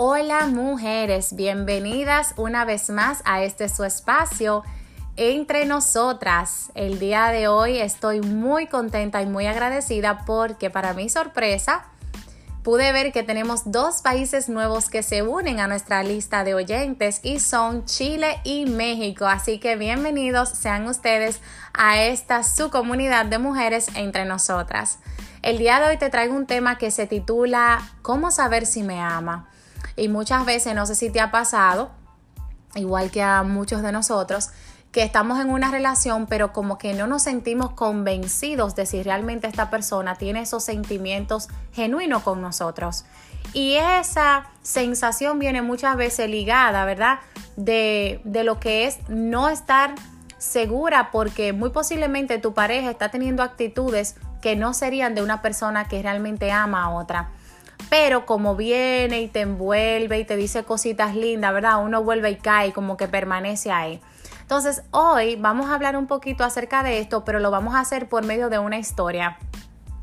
Hola mujeres, bienvenidas una vez más a este su espacio entre nosotras. El día de hoy estoy muy contenta y muy agradecida porque para mi sorpresa pude ver que tenemos dos países nuevos que se unen a nuestra lista de oyentes y son Chile y México. Así que bienvenidos sean ustedes a esta su comunidad de mujeres entre nosotras. El día de hoy te traigo un tema que se titula ¿Cómo saber si me ama? Y muchas veces, no sé si te ha pasado, igual que a muchos de nosotros, que estamos en una relación, pero como que no nos sentimos convencidos de si realmente esta persona tiene esos sentimientos genuinos con nosotros. Y esa sensación viene muchas veces ligada, ¿verdad? De, de lo que es no estar segura porque muy posiblemente tu pareja está teniendo actitudes que no serían de una persona que realmente ama a otra pero como viene y te envuelve y te dice cositas lindas, ¿verdad? Uno vuelve y cae, como que permanece ahí. Entonces, hoy vamos a hablar un poquito acerca de esto, pero lo vamos a hacer por medio de una historia.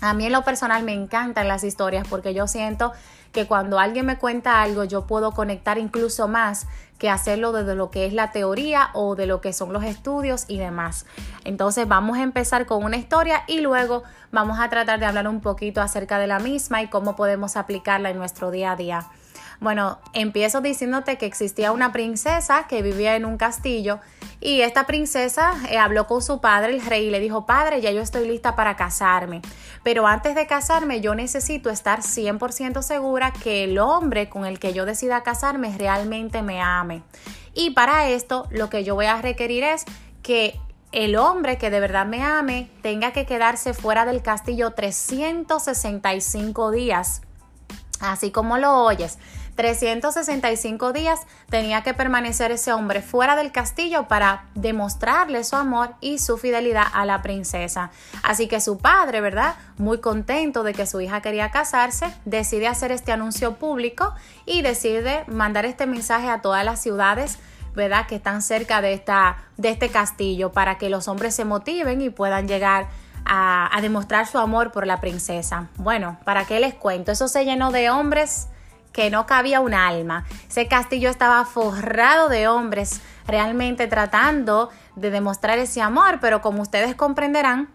A mí en lo personal me encantan las historias porque yo siento que cuando alguien me cuenta algo yo puedo conectar incluso más que hacerlo desde lo que es la teoría o de lo que son los estudios y demás. Entonces vamos a empezar con una historia y luego vamos a tratar de hablar un poquito acerca de la misma y cómo podemos aplicarla en nuestro día a día. Bueno, empiezo diciéndote que existía una princesa que vivía en un castillo y esta princesa eh, habló con su padre, el rey, y le dijo, padre, ya yo estoy lista para casarme, pero antes de casarme yo necesito estar 100% segura que el hombre con el que yo decida casarme realmente me ame. Y para esto lo que yo voy a requerir es que el hombre que de verdad me ame tenga que quedarse fuera del castillo 365 días. Así como lo oyes, 365 días tenía que permanecer ese hombre fuera del castillo para demostrarle su amor y su fidelidad a la princesa. Así que su padre, ¿verdad? Muy contento de que su hija quería casarse, decide hacer este anuncio público y decide mandar este mensaje a todas las ciudades ¿verdad? que están cerca de, esta, de este castillo para que los hombres se motiven y puedan llegar a, a demostrar su amor por la princesa. Bueno, ¿para qué les cuento? Eso se llenó de hombres que no cabía un alma. Ese castillo estaba forrado de hombres realmente tratando de demostrar ese amor, pero como ustedes comprenderán,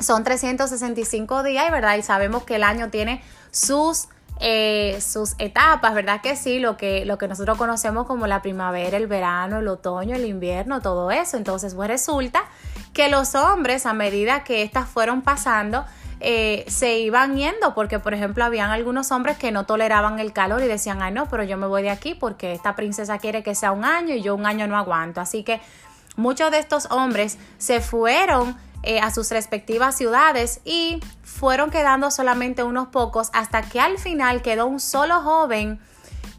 son 365 días, ¿verdad? Y sabemos que el año tiene sus, eh, sus etapas, ¿verdad? Que sí, lo que, lo que nosotros conocemos como la primavera, el verano, el otoño, el invierno, todo eso. Entonces, pues resulta que los hombres, a medida que estas fueron pasando, eh, se iban yendo porque, por ejemplo, habían algunos hombres que no toleraban el calor y decían, ay no, pero yo me voy de aquí porque esta princesa quiere que sea un año y yo un año no aguanto. Así que muchos de estos hombres se fueron eh, a sus respectivas ciudades y fueron quedando solamente unos pocos hasta que al final quedó un solo joven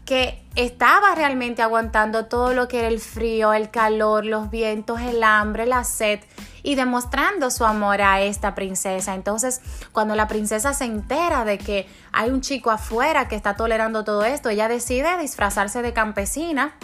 que estaba realmente aguantando todo lo que era el frío, el calor, los vientos, el hambre, la sed y demostrando su amor a esta princesa. Entonces, cuando la princesa se entera de que hay un chico afuera que está tolerando todo esto, ella decide disfrazarse de campesina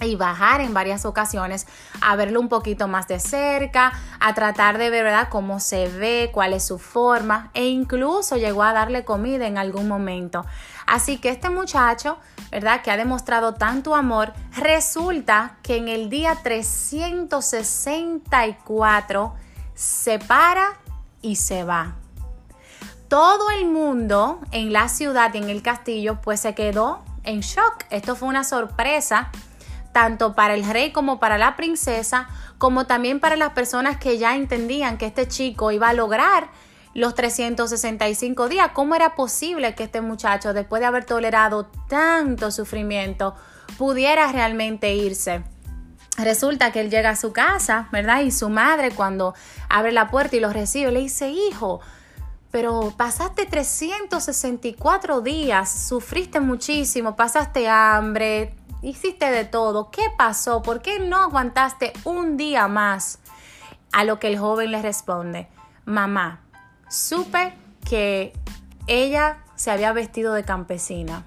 y bajar en varias ocasiones a verlo un poquito más de cerca, a tratar de ver ¿verdad? cómo se ve, cuál es su forma e incluso llegó a darle comida en algún momento. Así que este muchacho, ¿verdad? Que ha demostrado tanto amor, resulta que en el día 364 se para y se va. Todo el mundo en la ciudad y en el castillo pues se quedó en shock. Esto fue una sorpresa tanto para el rey como para la princesa, como también para las personas que ya entendían que este chico iba a lograr los 365 días. ¿Cómo era posible que este muchacho, después de haber tolerado tanto sufrimiento, pudiera realmente irse? Resulta que él llega a su casa, ¿verdad? Y su madre cuando abre la puerta y lo recibe, le dice, hijo, pero pasaste 364 días, sufriste muchísimo, pasaste hambre, hiciste de todo. ¿Qué pasó? ¿Por qué no aguantaste un día más? A lo que el joven le responde, mamá, supe que ella se había vestido de campesina.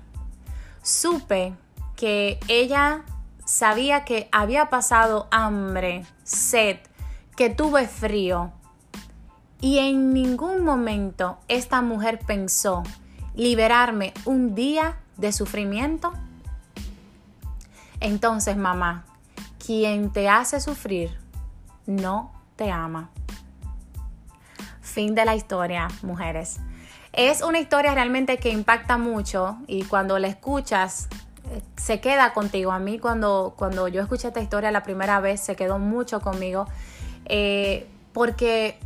Supe que ella sabía que había pasado hambre, sed, que tuve frío. Y en ningún momento esta mujer pensó liberarme un día de sufrimiento, entonces mamá, quien te hace sufrir no te ama. Fin de la historia, mujeres. Es una historia realmente que impacta mucho y cuando la escuchas eh, se queda contigo. A mí cuando, cuando yo escuché esta historia la primera vez se quedó mucho conmigo eh, porque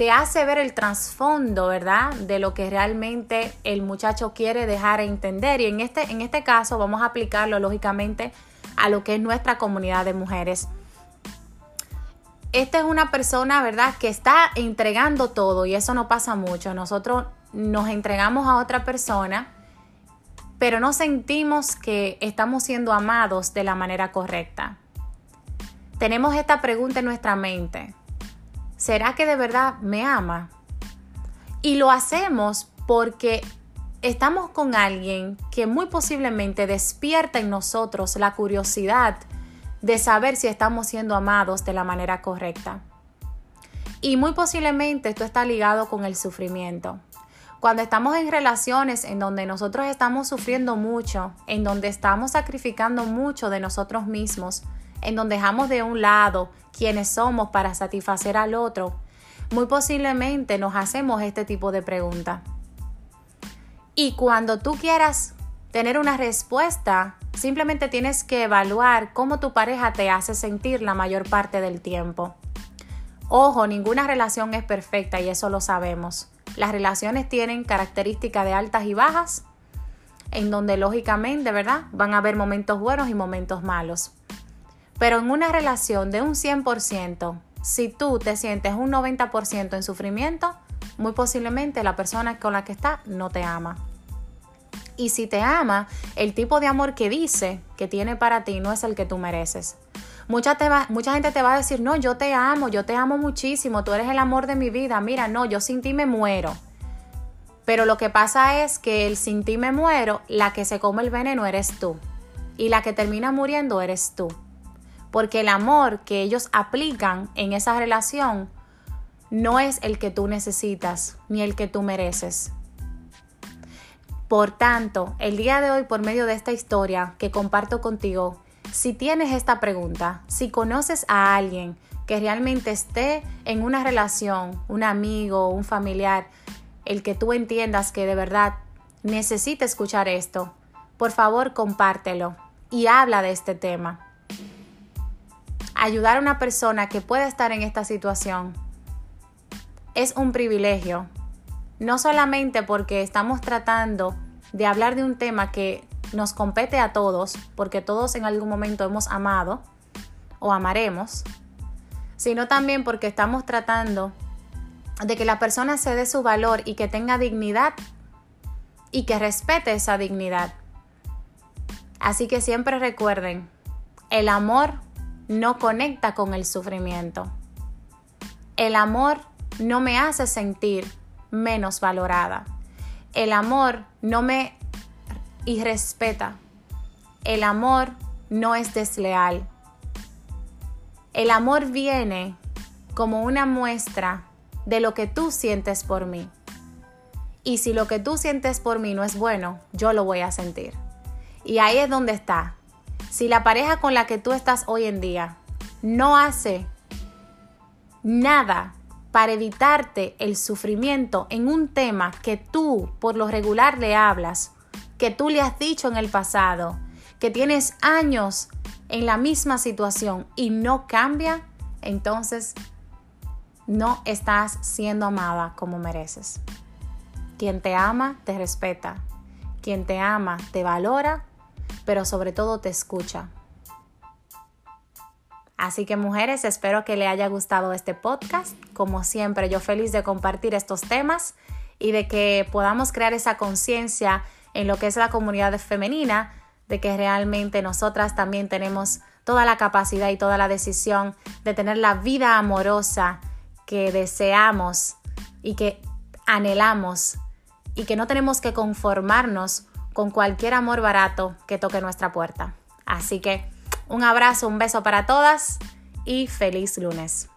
te hace ver el trasfondo, ¿verdad? De lo que realmente el muchacho quiere dejar entender. Y en este, en este caso vamos a aplicarlo lógicamente a lo que es nuestra comunidad de mujeres. Esta es una persona, ¿verdad?, que está entregando todo y eso no pasa mucho. Nosotros nos entregamos a otra persona, pero no sentimos que estamos siendo amados de la manera correcta. Tenemos esta pregunta en nuestra mente. ¿Será que de verdad me ama? Y lo hacemos porque estamos con alguien que muy posiblemente despierta en nosotros la curiosidad de saber si estamos siendo amados de la manera correcta. Y muy posiblemente esto está ligado con el sufrimiento. Cuando estamos en relaciones en donde nosotros estamos sufriendo mucho, en donde estamos sacrificando mucho de nosotros mismos, en donde dejamos de un lado quienes somos para satisfacer al otro, muy posiblemente nos hacemos este tipo de preguntas. Y cuando tú quieras tener una respuesta, simplemente tienes que evaluar cómo tu pareja te hace sentir la mayor parte del tiempo. Ojo, ninguna relación es perfecta y eso lo sabemos. Las relaciones tienen características de altas y bajas, en donde lógicamente, ¿verdad? Van a haber momentos buenos y momentos malos. Pero en una relación de un 100%, si tú te sientes un 90% en sufrimiento, muy posiblemente la persona con la que está no te ama. Y si te ama, el tipo de amor que dice que tiene para ti no es el que tú mereces. Mucha, mucha gente te va a decir, no, yo te amo, yo te amo muchísimo, tú eres el amor de mi vida, mira, no, yo sin ti me muero. Pero lo que pasa es que el sin ti me muero, la que se come el veneno eres tú. Y la que termina muriendo eres tú. Porque el amor que ellos aplican en esa relación no es el que tú necesitas ni el que tú mereces. Por tanto, el día de hoy, por medio de esta historia que comparto contigo, si tienes esta pregunta, si conoces a alguien que realmente esté en una relación, un amigo, un familiar, el que tú entiendas que de verdad necesita escuchar esto, por favor compártelo y habla de este tema. Ayudar a una persona que pueda estar en esta situación es un privilegio, no solamente porque estamos tratando de hablar de un tema que nos compete a todos, porque todos en algún momento hemos amado o amaremos, sino también porque estamos tratando de que la persona se dé su valor y que tenga dignidad y que respete esa dignidad. Así que siempre recuerden, el amor no conecta con el sufrimiento. El amor no me hace sentir menos valorada. El amor no me irrespeta. El amor no es desleal. El amor viene como una muestra de lo que tú sientes por mí. Y si lo que tú sientes por mí no es bueno, yo lo voy a sentir. Y ahí es donde está. Si la pareja con la que tú estás hoy en día no hace nada para evitarte el sufrimiento en un tema que tú por lo regular le hablas, que tú le has dicho en el pasado, que tienes años en la misma situación y no cambia, entonces no estás siendo amada como mereces. Quien te ama, te respeta. Quien te ama, te valora, pero sobre todo te escucha. Así que mujeres, espero que le haya gustado este podcast. Como siempre, yo feliz de compartir estos temas y de que podamos crear esa conciencia en lo que es la comunidad femenina, de que realmente nosotras también tenemos toda la capacidad y toda la decisión de tener la vida amorosa que deseamos y que anhelamos y que no tenemos que conformarnos con cualquier amor barato que toque nuestra puerta. Así que un abrazo, un beso para todas y feliz lunes.